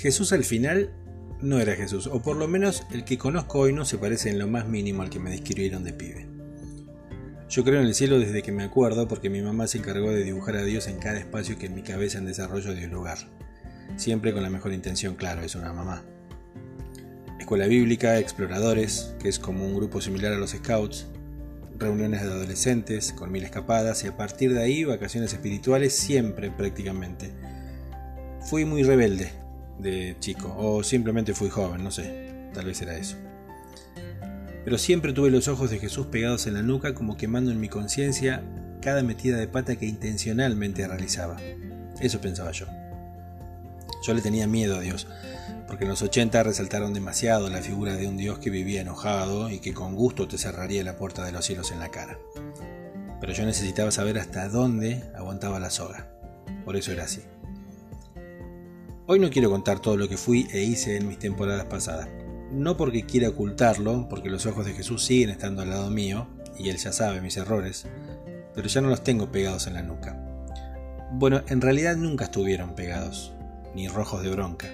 Jesús al final no era Jesús, o por lo menos el que conozco hoy no se parece en lo más mínimo al que me describieron de pibe. Yo creo en el cielo desde que me acuerdo porque mi mamá se encargó de dibujar a Dios en cada espacio que en mi cabeza en desarrollo dio lugar. Siempre con la mejor intención, claro, es una mamá. Escuela bíblica, exploradores, que es como un grupo similar a los scouts, reuniones de adolescentes con mil escapadas y a partir de ahí vacaciones espirituales siempre prácticamente. Fui muy rebelde de chico o simplemente fui joven, no sé, tal vez era eso. Pero siempre tuve los ojos de Jesús pegados en la nuca como quemando en mi conciencia cada metida de pata que intencionalmente realizaba. Eso pensaba yo. Yo le tenía miedo a Dios, porque en los 80 resaltaron demasiado la figura de un Dios que vivía enojado y que con gusto te cerraría la puerta de los cielos en la cara. Pero yo necesitaba saber hasta dónde aguantaba la soga. Por eso era así. Hoy no quiero contar todo lo que fui e hice en mis temporadas pasadas. No porque quiera ocultarlo, porque los ojos de Jesús siguen estando al lado mío, y Él ya sabe mis errores, pero ya no los tengo pegados en la nuca. Bueno, en realidad nunca estuvieron pegados, ni rojos de bronca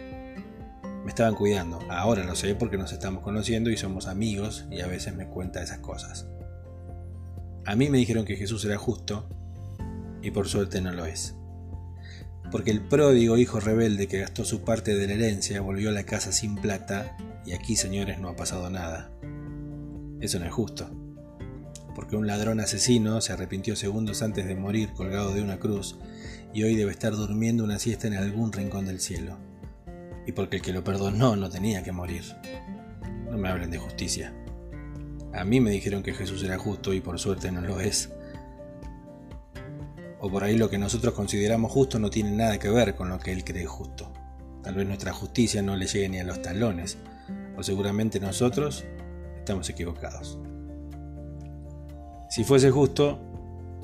me estaban cuidando. Ahora lo sé porque nos estamos conociendo y somos amigos y a veces me cuenta esas cosas. A mí me dijeron que Jesús era justo y por suerte no lo es. Porque el pródigo hijo rebelde que gastó su parte de la herencia volvió a la casa sin plata y aquí, señores, no ha pasado nada. Eso no es justo. Porque un ladrón asesino se arrepintió segundos antes de morir colgado de una cruz y hoy debe estar durmiendo una siesta en algún rincón del cielo y porque el que lo perdonó no tenía que morir. No me hablen de justicia. A mí me dijeron que Jesús era justo y por suerte no lo es. O por ahí lo que nosotros consideramos justo no tiene nada que ver con lo que Él cree justo. Tal vez nuestra justicia no le llegue ni a los talones, o seguramente nosotros estamos equivocados. Si fuese justo,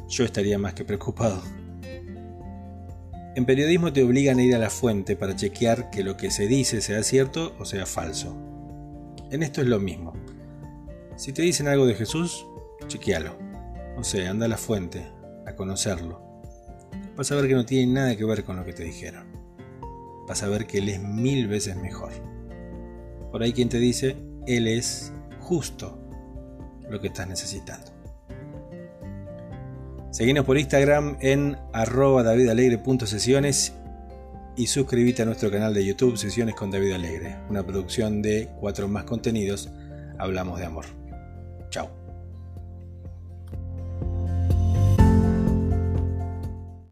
yo estaría más que preocupado. En periodismo te obligan a ir a la fuente para chequear que lo que se dice sea cierto o sea falso. En esto es lo mismo. Si te dicen algo de Jesús, chequealo. O sea, anda a la fuente, a conocerlo. Vas a ver que no tiene nada que ver con lo que te dijeron. Vas a ver que Él es mil veces mejor. Por ahí quien te dice, Él es justo lo que estás necesitando. Seguinos por Instagram en arroba davidalegre.sesiones y suscríbete a nuestro canal de YouTube Sesiones con David Alegre, una producción de cuatro más contenidos. Hablamos de amor. Chao.